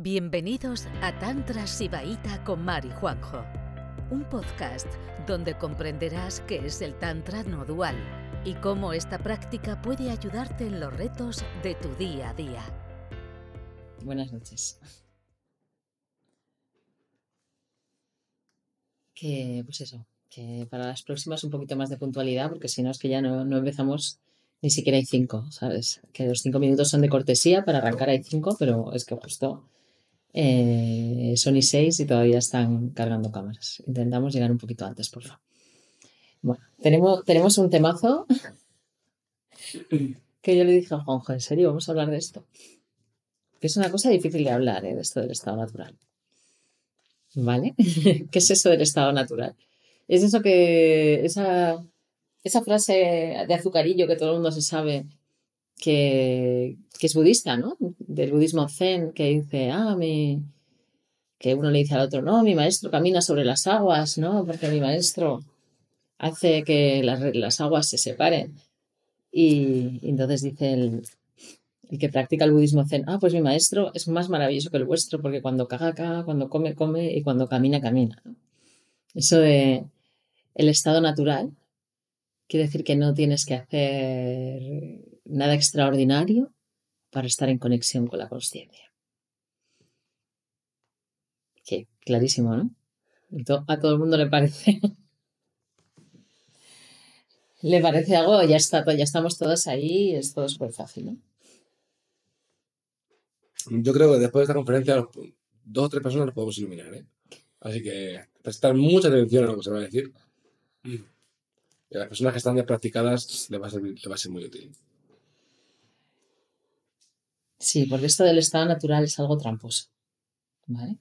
Bienvenidos a Tantra Sibaíta con Mari Juanjo, un podcast donde comprenderás qué es el Tantra no dual y cómo esta práctica puede ayudarte en los retos de tu día a día. Buenas noches. Que, pues eso, que para las próximas un poquito más de puntualidad, porque si no es que ya no, no empezamos ni siquiera hay cinco, ¿sabes? Que los cinco minutos son de cortesía, para arrancar hay cinco, pero es que justo eh, son y seis y todavía están cargando cámaras. Intentamos llegar un poquito antes, por favor. Bueno, tenemos, tenemos un temazo que yo le dije a Juanjo, en serio, vamos a hablar de esto. Que es una cosa difícil de hablar, ¿eh? de esto del estado natural. ¿Vale? ¿Qué es eso del estado natural? Es eso que, esa esa frase de azucarillo que todo el mundo se sabe que, es budista, ¿no? Del budismo zen, que dice, ah, mi... que uno le dice al otro, no, mi maestro camina sobre las aguas, ¿no? Porque mi maestro hace que las, aguas se separen. Y, entonces dice el, el, que practica el budismo zen, ah, pues mi maestro es más maravilloso que el vuestro, porque cuando caga, caga, cuando come, come, y cuando camina, camina. Eso de el estado natural, Quiere decir que no tienes que hacer nada extraordinario para estar en conexión con la conciencia. Que clarísimo, ¿no? A todo el mundo le parece. le parece algo, ya está, ya estamos todos ahí, es todo súper fácil, ¿no? Yo creo que después de esta conferencia, dos o tres personas nos podemos iluminar, ¿eh? Así que prestar mucha atención a lo que se va a decir. Y a las personas que están ya practicadas le va, a ser, va a ser muy útil. Sí, porque esto del estado natural es algo tramposo. ¿Vale?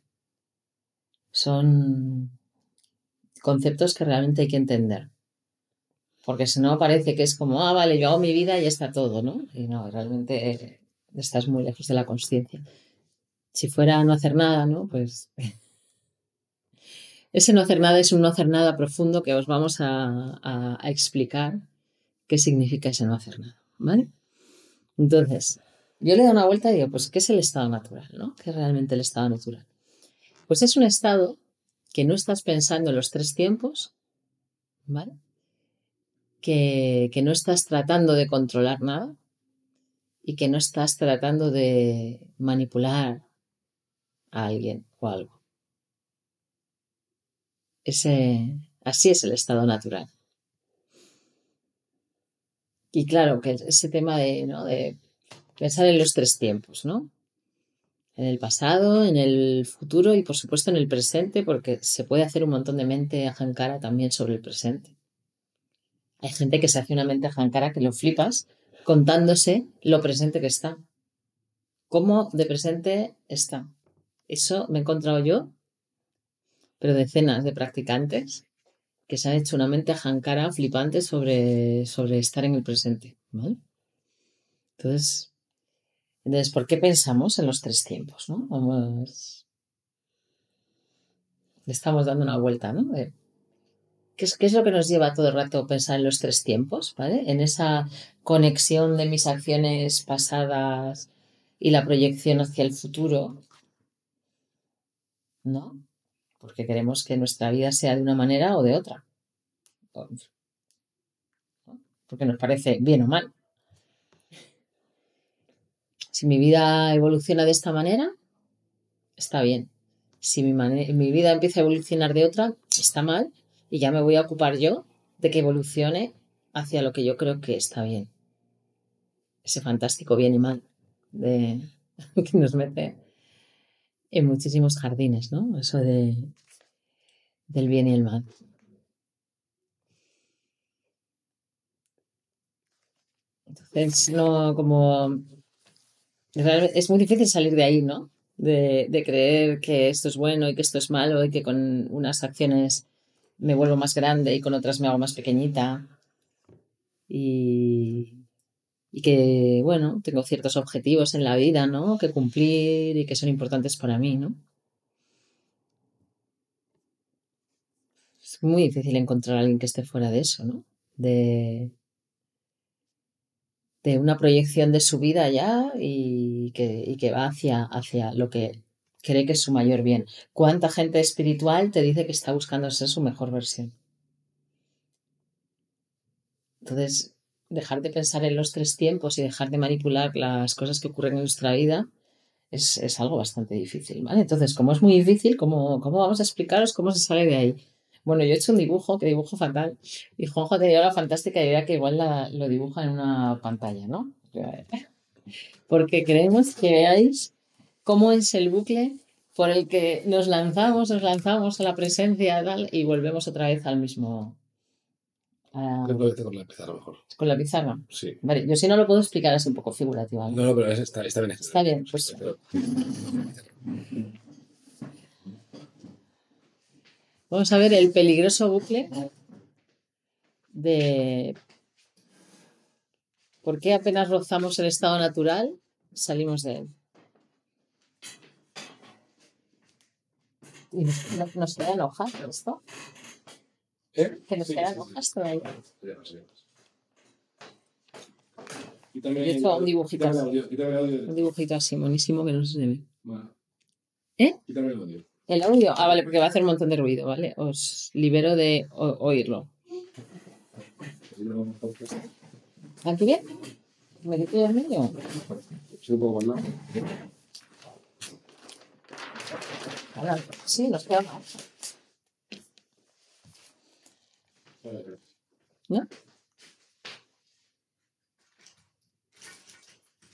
Son conceptos que realmente hay que entender. Porque si no parece que es como, ah, vale, yo hago mi vida y ya está todo, ¿no? Y no, realmente estás muy lejos de la conciencia. Si fuera no hacer nada, ¿no? Pues ese no hacer nada es un no hacer nada profundo que os vamos a, explicar qué significa ese no hacer nada, ¿vale? Entonces, yo le doy una vuelta y digo, pues, ¿qué es el estado natural, no? ¿Qué es realmente el estado natural? Pues es un estado que no estás pensando en los tres tiempos, ¿vale? Que, que no estás tratando de controlar nada y que no estás tratando de manipular a alguien o algo. Ese, así es el estado natural. Y claro, que ese tema de, ¿no? de pensar en los tres tiempos, ¿no? En el pasado, en el futuro y por supuesto en el presente, porque se puede hacer un montón de mente ajancara también sobre el presente. Hay gente que se hace una mente ajancara que lo flipas contándose lo presente que está. ¿Cómo de presente está? Eso me he encontrado yo pero decenas de practicantes que se han hecho una mente ajancara flipante sobre, sobre estar en el presente. ¿vale? Entonces, entonces, ¿por qué pensamos en los tres tiempos? ¿no? Vamos, le estamos dando una vuelta, ¿no? ¿Qué es, ¿Qué es, lo que nos lleva todo el rato a pensar en los tres tiempos? ¿vale? En esa conexión de mis acciones pasadas y la proyección hacia el futuro. ¿No? porque queremos que nuestra vida sea de una manera o de otra. Porque nos parece bien o mal. Si mi vida evoluciona de esta manera, está bien. Si mi, mi vida empieza a evolucionar de otra, está mal y ya me voy a ocupar yo de que evolucione hacia lo que yo creo que está bien. Ese fantástico bien y mal de, que nos mete en muchísimos jardines, ¿no? Eso de, del bien y el mal. Entonces, no, como. Es muy difícil salir de ahí, ¿no? De, creer que esto es bueno y que esto es malo y que con unas acciones me vuelvo más grande y con otras me hago más pequeñita. Y, y que, bueno, tengo ciertos objetivos en la vida, ¿no? Que cumplir y que son importantes para mí, ¿no? Es muy difícil encontrar a alguien que esté fuera de eso, ¿no? De, de una proyección de su vida ya y y que va hacia, lo que cree que es su mayor bien. ¿Cuánta gente espiritual te dice que está buscando ser su mejor versión? Entonces, dejar de pensar en los tres tiempos y dejar de manipular las cosas que ocurren en nuestra vida es, algo bastante difícil, ¿vale? Entonces, como es muy difícil, ¿cómo, ¿cómo vamos a explicaros cómo se sale de ahí? Bueno, yo he hecho un dibujo, que dibujo fatal, y Juanjo tenía la fantástica idea que igual lo dibuja en una pantalla, ¿no? Porque queremos que veáis cómo es el bucle por el que nos lanzamos, nos lanzamos a la presencia tal, y volvemos otra vez al mismo... a- Creo que con la pizarra mejor. con la pizarra. Sí. Vale, yo si no lo puedo explicar así un poco figurativamente. No, no, pero es- está, está bien. Está bien, pues Vamos a ver el peligroso bucle de por qué apenas rozamos el estado natural, salimos de él. Y nos, nos- quedan hojas esto, ¿Eh? que nos Sí, quedan sí, sí. hojas todavía. Ya, sí. Quítame- Yo he hecho un dibujito quítame así. quítame. Un dibujito así, monísimo, que no se ve. Bueno. ¿Eh? Quítame el audio. El audio, ah, vale, porque va a hacer un montón de ruido, ¿vale? Os libero de oírlo. ¿Aquí bien? ¿Me quito del medio? Sí, ¿no? Ahora, Sí, nos queda más. ¿No?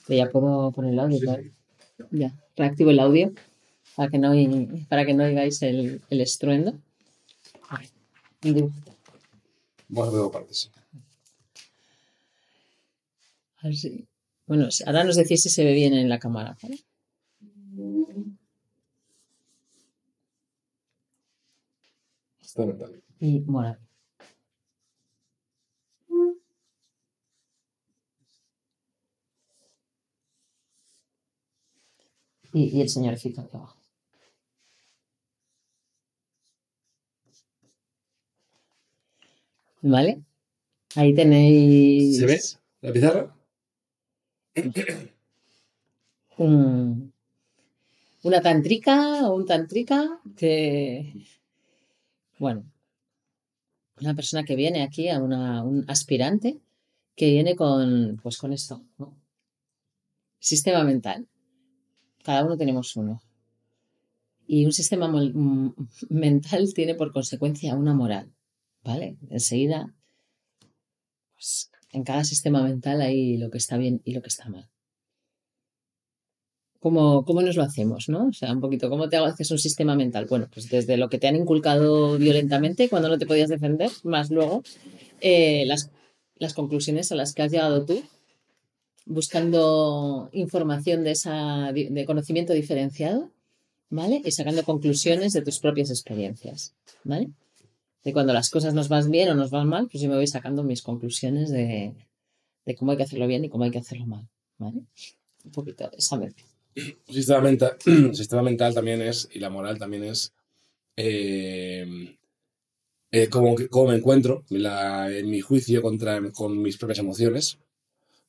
Que ya puedo poner el audio, Sí, claro. sí. Ya, reactivo el audio para que no, para que no oigáis el, el estruendo. Vamos a ver partes. Bueno, si- ahora nos decís si se ve bien en la cámara. ¿vale? Está mental. Y moral. Y, y el señorcito aquí abajo. ¿Vale? Ahí tenéis ¿Se ve la pizarra? Un- una tantrica o un tantrica que, bueno, una persona que viene aquí a una, un aspirante que viene con, pues con esto. Sistema mental. Cada uno tenemos uno. Y un sistema mental tiene por consecuencia una moral, ¿vale? Enseguida, pues en cada sistema mental hay lo que está bien y lo que está mal. ¿Cómo, cómo nos lo hacemos, no? O sea, un poquito, ¿cómo te haces un sistema mental? Bueno, pues desde lo que te han inculcado violentamente cuando no te podías defender, más luego eh, las, las conclusiones a las que has llegado tú, buscando información de, esa, de conocimiento diferenciado, ¿vale? Y sacando conclusiones de tus propias experiencias, ¿vale? De cuando las cosas nos van bien o nos van mal, pues yo me voy sacando mis conclusiones de, de cómo hay que hacerlo bien y cómo hay que hacerlo mal, ¿vale? Un poquito de esa mezcla. Un sistema mental, el sistema mental también es, y la moral también es, eh, eh, cómo, cómo me encuentro la- en mi juicio contra, con mis propias emociones.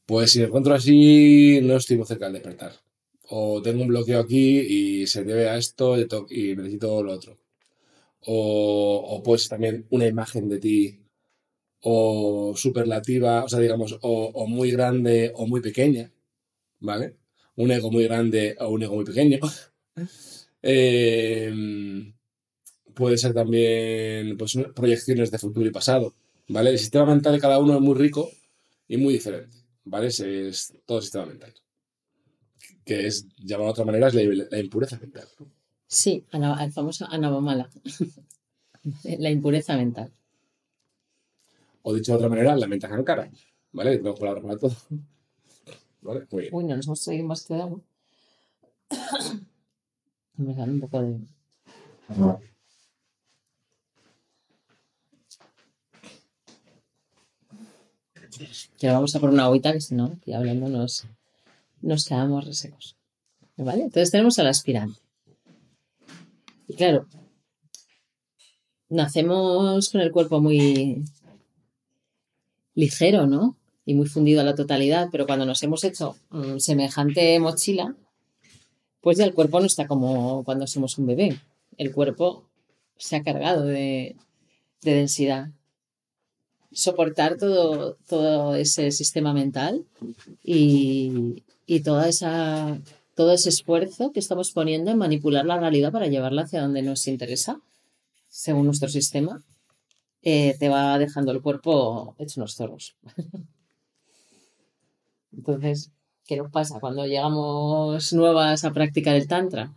Pues si me encuentro así, no estoy muy cerca del despertar. O tengo un bloqueo aquí y se debe a esto y to- y necesito lo otro. O, o pues también una imagen de ti o superlativa, o sea, digamos, o, muy grande o muy pequeña, ¿vale? Un ego muy grande o un ego muy pequeño. Eh, puede ser también pues, proyecciones de futuro y pasado, ¿vale? El sistema mental de cada uno es muy rico y muy diferente, ¿vale? Es todo el sistema mental. Que es, llamado de otra manera, es la impureza mental. Sí, el famoso anabomala. La impureza mental. O dicho de otra manera, la mente cara, ¿vale? Tengo palabras para todo. ¿Vale? Muy bien. Uy, no nos hemos traído un vasito de agua. Me dan un poco de. Que vamos a por una agüita, que si no, y hablando nos, nos quedamos resecos. ¿Vale? Entonces tenemos al aspirante. Claro, nacemos con el cuerpo muy ligero, ¿no? Y muy fundido a la totalidad, pero cuando nos hemos hecho mm, semejante mochila, pues ya el cuerpo no está como cuando somos un bebé. El cuerpo se ha cargado de, de densidad. Soportar todo, todo ese sistema mental y, y toda esa, todo ese esfuerzo que estamos poniendo en manipular la realidad para llevarla hacia donde nos interesa, según nuestro sistema, eh, te va dejando el cuerpo hecho unos zorros. Entonces, ¿qué nos pasa cuando llegamos nuevas a practicar el Tantra?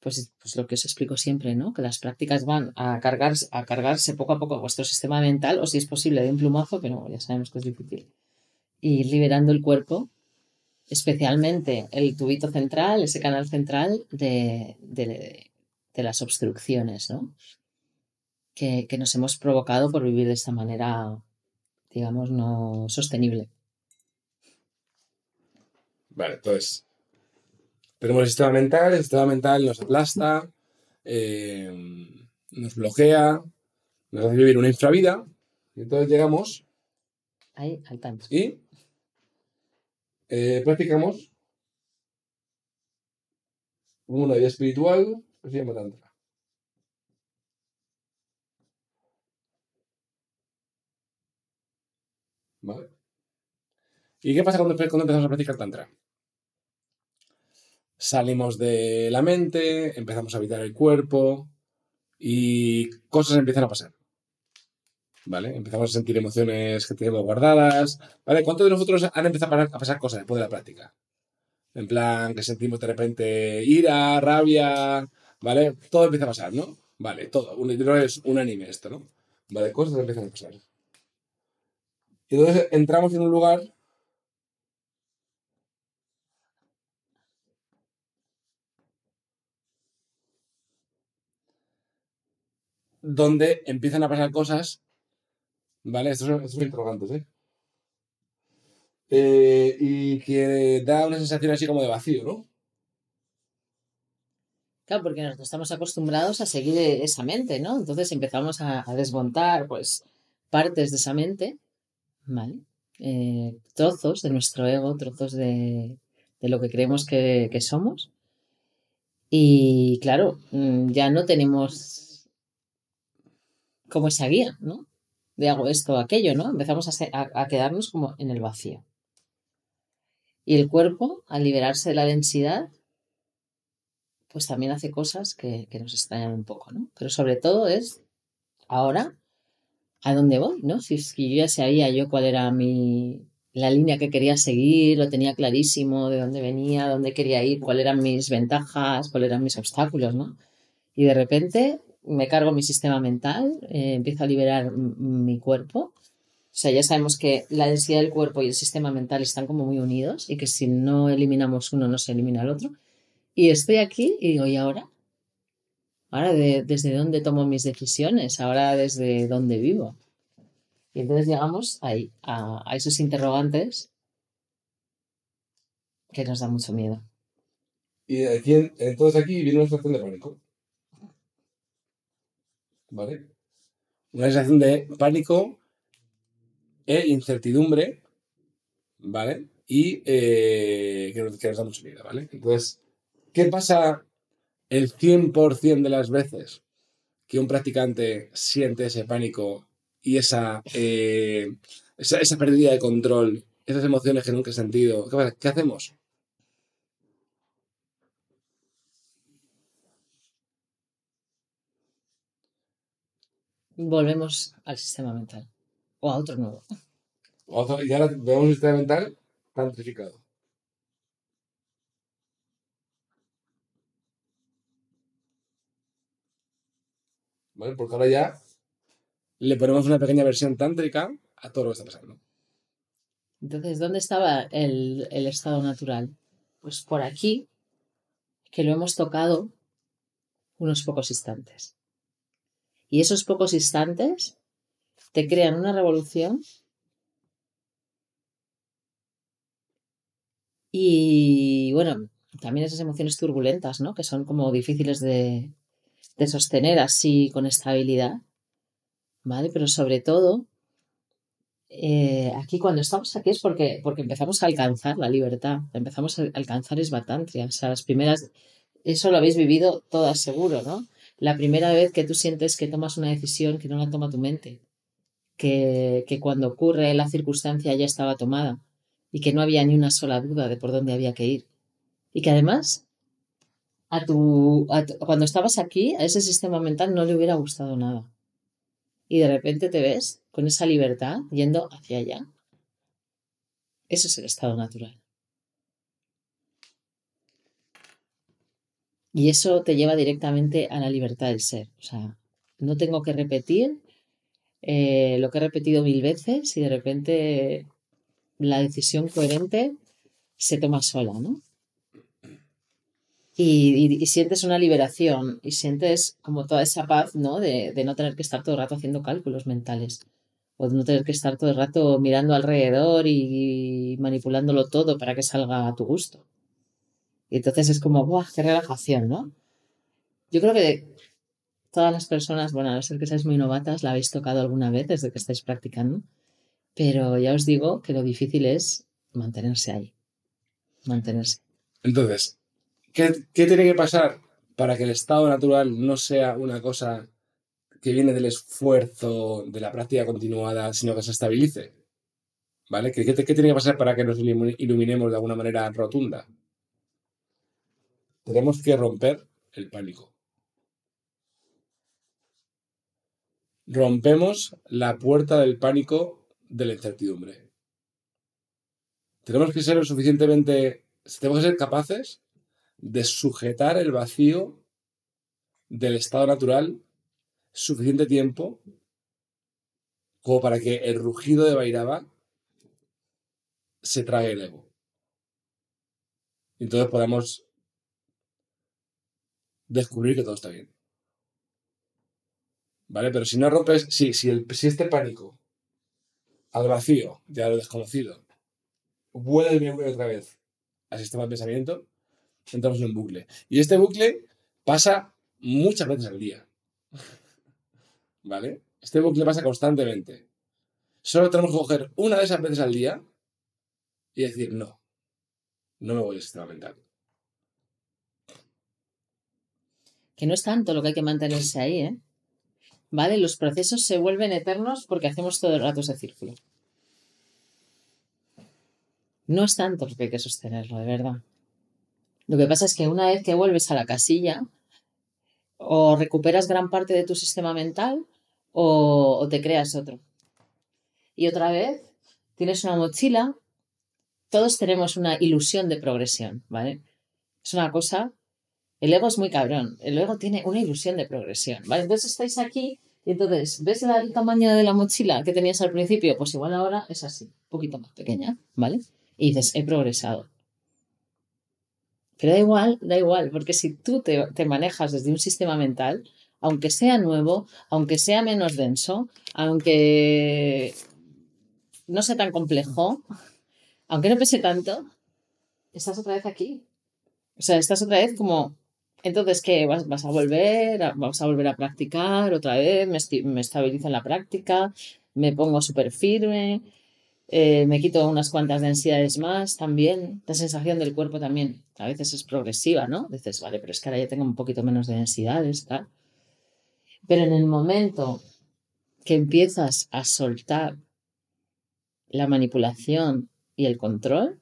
Pues, pues lo que os explico siempre, ¿no? Que las prácticas van a cargarse, a cargarse poco a poco a vuestro sistema mental, o si es posible de un plumazo, pero ya sabemos que es difícil. Y liberando el cuerpo, especialmente el tubito central, ese canal central de, de, de las obstrucciones, ¿no? Que, que nos hemos provocado por vivir de esta manera, digamos, no sostenible. Vale, entonces, tenemos el sistema mental, el sistema mental nos aplasta, eh, nos bloquea, nos hace vivir una infravida, y entonces llegamos Ahí, al tanto. y eh, practicamos una vida espiritual que se llama Tantra. ¿Vale? ¿Y qué pasa cuando, cuando empezamos a practicar Tantra? Salimos de la mente, empezamos a habitar el cuerpo y cosas empiezan a pasar. ¿Vale? Empezamos a sentir emociones que tenemos guardadas. ¿Vale? ¿Cuántos de nosotros han empezado a pasar, cosas después de la práctica? En plan, que sentimos de repente ira, rabia, ¿vale? Todo empieza a pasar, ¿no? Vale, todo. No es unánime esto, ¿no? Vale, cosas empiezan a pasar. Y entonces entramos en un lugar donde empiezan a pasar cosas, ¿vale? Estos son, estos son interrogantes, ¿eh? Eh, Y que da una sensación así como de vacío, ¿no? Claro, porque nosotros estamos acostumbrados a seguir esa mente, ¿no? Entonces empezamos a, a desmontar, pues, partes de esa mente, ¿vale? Eh, trozos de nuestro ego, trozos de, de lo que creemos que, que somos. Y claro, mm, ya no tenemos como esa guía, ¿no? De hago esto o aquello, ¿no? Empezamos a, a quedarnos como en el vacío. Y el cuerpo, al liberarse de la densidad, pues también hace cosas que, que nos extrañan un poco, ¿no? Pero sobre todo es ahora a dónde voy, ¿no? Si es que yo ya sabía yo cuál era mi la línea que quería seguir, lo tenía clarísimo de dónde venía, dónde quería ir, cuáles eran mis ventajas, cuáles eran mis obstáculos, ¿no? Y de repente me cargo mi sistema mental, eh, empiezo a liberar mi cuerpo. O sea, ya sabemos que la densidad del cuerpo y el sistema mental están como muy unidos y que si no eliminamos uno, no se elimina el otro. Y estoy aquí y digo, ¿y ahora? Ahora, de- ¿desde dónde tomo mis decisiones? Ahora, ¿desde dónde vivo? Y entonces llegamos ahí, a, esos interrogantes que nos da mucho miedo. Y aquí, entonces aquí viene una sensación de pánico. ¿Vale? Una sensación de pánico e incertidumbre, ¿vale? Y eh, que, nos, que nos da mucho miedo, ¿vale? Entonces, ¿qué pasa el 100% de las veces que un practicante siente ese pánico y esa, eh, esa, esa pérdida de control, esas emociones que nunca he sentido? ¿Qué hacemos? Volvemos al sistema mental o a otro nuevo. Otro- y ahora vemos un sistema mental tantrificado. ¿Vale? Porque ahora ya le ponemos una pequeña versión tántrica a todo lo que está pasando. Entonces, ¿dónde estaba el, el estado natural? Pues por aquí, que lo hemos tocado unos pocos instantes. Y esos pocos instantes te crean una revolución y, bueno, también esas emociones turbulentas, ¿no? Que son como difíciles de, de sostener así con estabilidad, ¿vale? Pero sobre todo, eh, aquí cuando estamos aquí es porque, porque empezamos a alcanzar la libertad, empezamos a alcanzar esbatantria. O sea, las primeras, eso lo habéis vivido todas seguro, ¿no? La primera vez que tú sientes que tomas una decisión que no la toma tu mente, que, que cuando ocurre la circunstancia ya estaba tomada y que no había ni una sola duda de por dónde había que ir. Y que además, a tu, cuando estabas aquí, a ese sistema mental no le hubiera gustado nada. Y de repente te ves con esa libertad yendo hacia allá. Eso es el estado natural. Y eso te lleva directamente a la libertad del ser. O sea, no tengo que repetir eh, lo que he repetido mil veces y de repente la decisión coherente se toma sola, ¿no? Y, y- sientes una liberación y sientes como toda esa paz, ¿no? De, de no tener que estar todo el rato haciendo cálculos mentales o de no tener que estar todo el rato mirando alrededor y, manipulándolo todo para que salga a tu gusto. Y entonces es como, ¡buah! ¡Qué relajación, ¿no? Yo creo que todas las personas, bueno, a no ser que seáis muy novatas, la habéis tocado alguna vez desde que estáis practicando, pero ya os digo que lo difícil es mantenerse ahí. Mantenerse. Entonces, ¿qué, qué tiene que pasar para que el estado natural no sea una cosa que viene del esfuerzo, de la práctica continuada, sino que se estabilice? ¿Vale? ¿Qué, qué, tiene que pasar para que nos ilumi- iluminemos de alguna manera rotunda? Tenemos que romper el pánico. Rompemos la puerta del pánico de la incertidumbre. Tenemos que ser lo suficientemente, tenemos que ser capaces de sujetar el vacío del estado natural suficiente tiempo como para que el rugido de Bairaba se trague el ego. Entonces podamos descubrir que todo está bien. ¿Vale? Pero si no rompes, si, si, el, si este pánico al vacío, ya lo desconocido, vuelve otra vez al sistema de pensamiento, entramos en un bucle. Y este bucle pasa muchas veces al día. ¿Vale? Este bucle pasa constantemente. Solo tenemos que coger una de esas veces al día y decir, no, no me voy al sistema mental. Que no es tanto lo que hay que mantenerse ahí, ¿eh? ¿Vale? Los procesos se vuelven eternos porque hacemos todo el rato ese círculo. No es tanto lo que hay que sostenerlo, de verdad. Lo que pasa es que una vez que vuelves a la casilla, o recuperas gran parte de tu sistema mental o, o te creas otro. Y otra vez tienes una mochila, todos tenemos una ilusión de progresión, ¿vale? Es una cosa, el ego es muy cabrón, el ego tiene una ilusión de progresión, ¿vale? Entonces estáis aquí y entonces, ¿ves el tamaño de la mochila que tenías al principio? Pues igual ahora es así, un poquito más pequeña, ¿vale? Y dices, he progresado. Pero da igual, da igual, porque si tú te, te manejas desde un sistema mental, aunque sea nuevo, aunque sea menos denso, aunque no sea tan complejo, aunque no pese tanto, estás otra vez aquí. O sea, estás otra vez como, entonces, ¿qué? ¿Vas, vas a volver? A- ¿Vas a volver a practicar otra vez? ¿Me, estabilizo en la práctica? ¿Me pongo súper firme? Eh, me quito unas cuantas densidades más también. La sensación del cuerpo también a veces es progresiva, ¿no? Dices, vale, pero es que ahora ya tengo un poquito menos de densidades, tal. Pero en el momento que empiezas a soltar la manipulación y el control,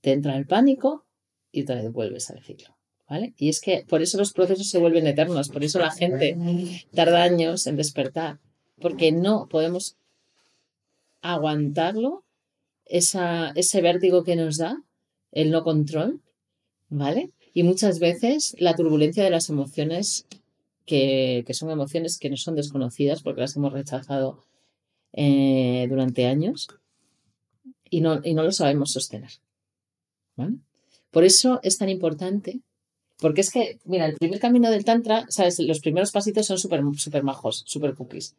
te entra el pánico y vez vuelves al ciclo, Y es que por eso los procesos se vuelven eternos, por eso la gente tarda años en despertar, porque no podemos aguantarlo, esa, ese vértigo que nos da, el no control, ¿vale? Y muchas veces la turbulencia de las emociones, que, que son emociones que no son desconocidas porque las hemos rechazado eh, durante años y no, y no lo sabemos sostener, ¿vale? Por eso es tan importante, porque es que, mira, el primer camino del Tantra, ¿sabes? Los primeros pasitos son súper super majos, súper cookies.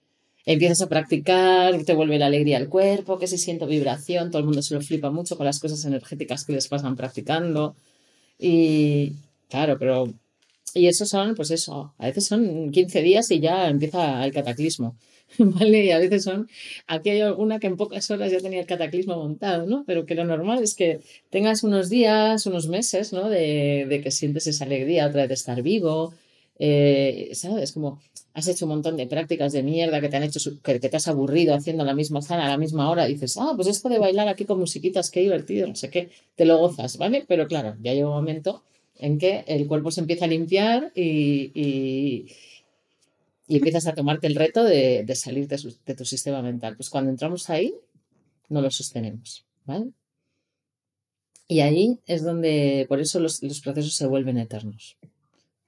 Empiezas a practicar, te vuelve la alegría al cuerpo, que si siento vibración, todo el mundo se lo flipa mucho con las cosas energéticas que les pasan practicando. Y claro, pero Y eso son, pues eso, a veces son 15 días y ya empieza el cataclismo. ¿Vale? Y a veces son, aquí hay alguna que en pocas horas ya tenía el cataclismo montado, ¿no? Pero que lo normal es que tengas unos días, unos meses, ¿no? De, de que sientes esa alegría otra vez de estar vivo, eh, ¿sabes? Como has hecho un montón de prácticas de mierda que te han hecho, que, te has aburrido haciendo la misma zona a la misma hora, dices, ah, pues esto de bailar aquí con musiquitas, qué divertido, no sé qué, te lo gozas, ¿vale? Pero claro, ya llega un momento en que el cuerpo se empieza a limpiar y, empiezas a tomarte el reto de, salir de, tu sistema mental. Pues cuando entramos ahí, no lo sostenemos, ¿vale? Y ahí es donde, por eso los, los procesos se vuelven eternos,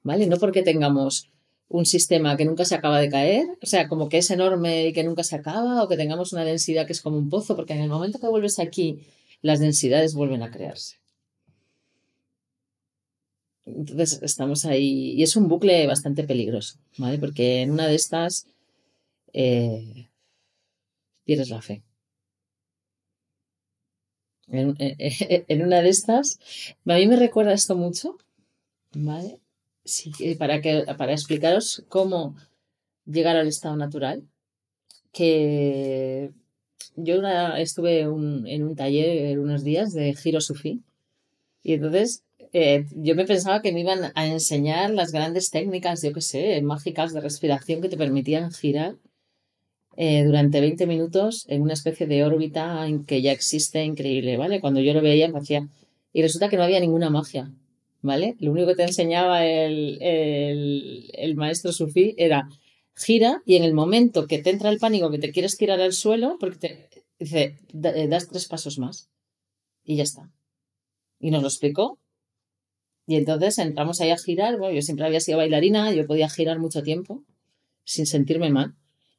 ¿vale? No porque tengamos un sistema que nunca se acaba de caer, o sea, como que es enorme y que nunca se acaba, o que tengamos una densidad que es como un pozo, porque en el momento que vuelves aquí, las densidades vuelven a crearse. Entonces estamos ahí y es un bucle bastante peligroso, ¿vale? Porque en una de estas eh, la fe. En, una de estas, a mí me recuerda esto mucho, ¿vale? Sí, para, que, para explicaros cómo llegar al estado natural, que yo estuve en un taller unos días de giro sufí y entonces eh, yo me pensaba que me iban a enseñar las grandes técnicas, yo qué sé, mágicas de respiración que te permitían girar eh, durante 20 minutos en una especie de órbita en que ya existe increíble, ¿vale? Cuando yo lo veía me hacía... Y resulta que no había ninguna magia, ¿vale? Lo único que te enseñaba el, el, el maestro sufí era gira y en el momento que te entra el pánico, que te quieres tirar al suelo, porque te dice, eh, das tres pasos más y ya está. Y nos lo explicó y entonces entramos ahí a girar. Bueno, yo siempre había sido bailarina, yo podía girar mucho tiempo sin sentirme mal.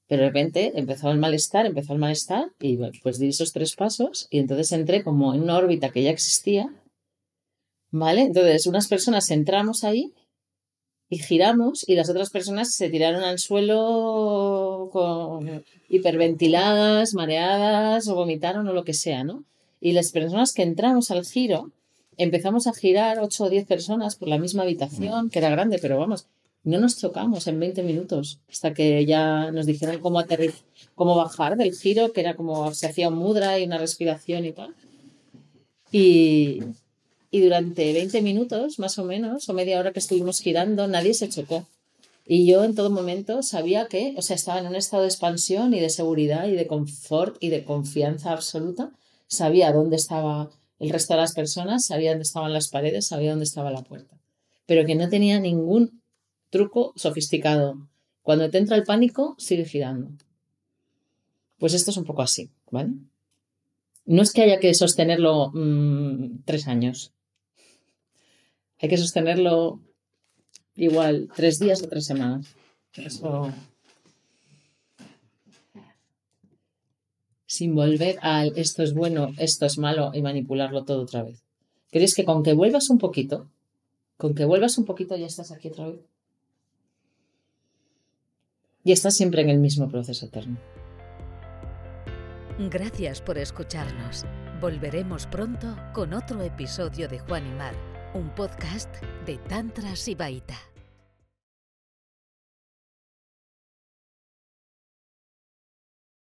Pero de repente empezó el malestar, empezó el malestar y pues di esos tres pasos y entonces entré como en una órbita que ya existía. ¿Vale? Entonces unas personas entramos ahí y giramos y las otras personas se tiraron al suelo con hiperventiladas, mareadas o vomitaron o lo que sea, ¿no? Y las personas que entramos al giro empezamos a girar 8 o 10 personas por la misma habitación, que era grande, pero vamos, no nos chocamos en 20 minutos hasta que ya nos dijeron cómo cómo bajar del giro, que era como se hacía un mudra y una respiración y tal. Y, y durante 20 minutos, más o menos, o media hora que estuvimos girando, nadie se chocó. Y yo en todo momento sabía que, o sea, estaba en un estado de expansión y de seguridad y de confort y de confianza absoluta. Sabía dónde estaba el resto de las personas sabía dónde estaban las paredes, sabía dónde estaba la puerta, pero que no tenía ningún truco sofisticado. Cuando te entra el pánico, sigue girando. Pues esto es un poco así, ¿vale? No es que haya que sostenerlo mm, tres años. Hay que sostenerlo igual tres días o tres semanas. Eso sin volver al esto es bueno, esto es malo y manipularlo todo otra vez. ¿Crees que con que vuelvas un poquito, con que vuelvas un poquito ya estás aquí otra vez? Y estás siempre en el mismo proceso eterno. Gracias por escucharnos. Volveremos pronto con otro episodio de Juan y Mar, un podcast de Tantra Sibaita.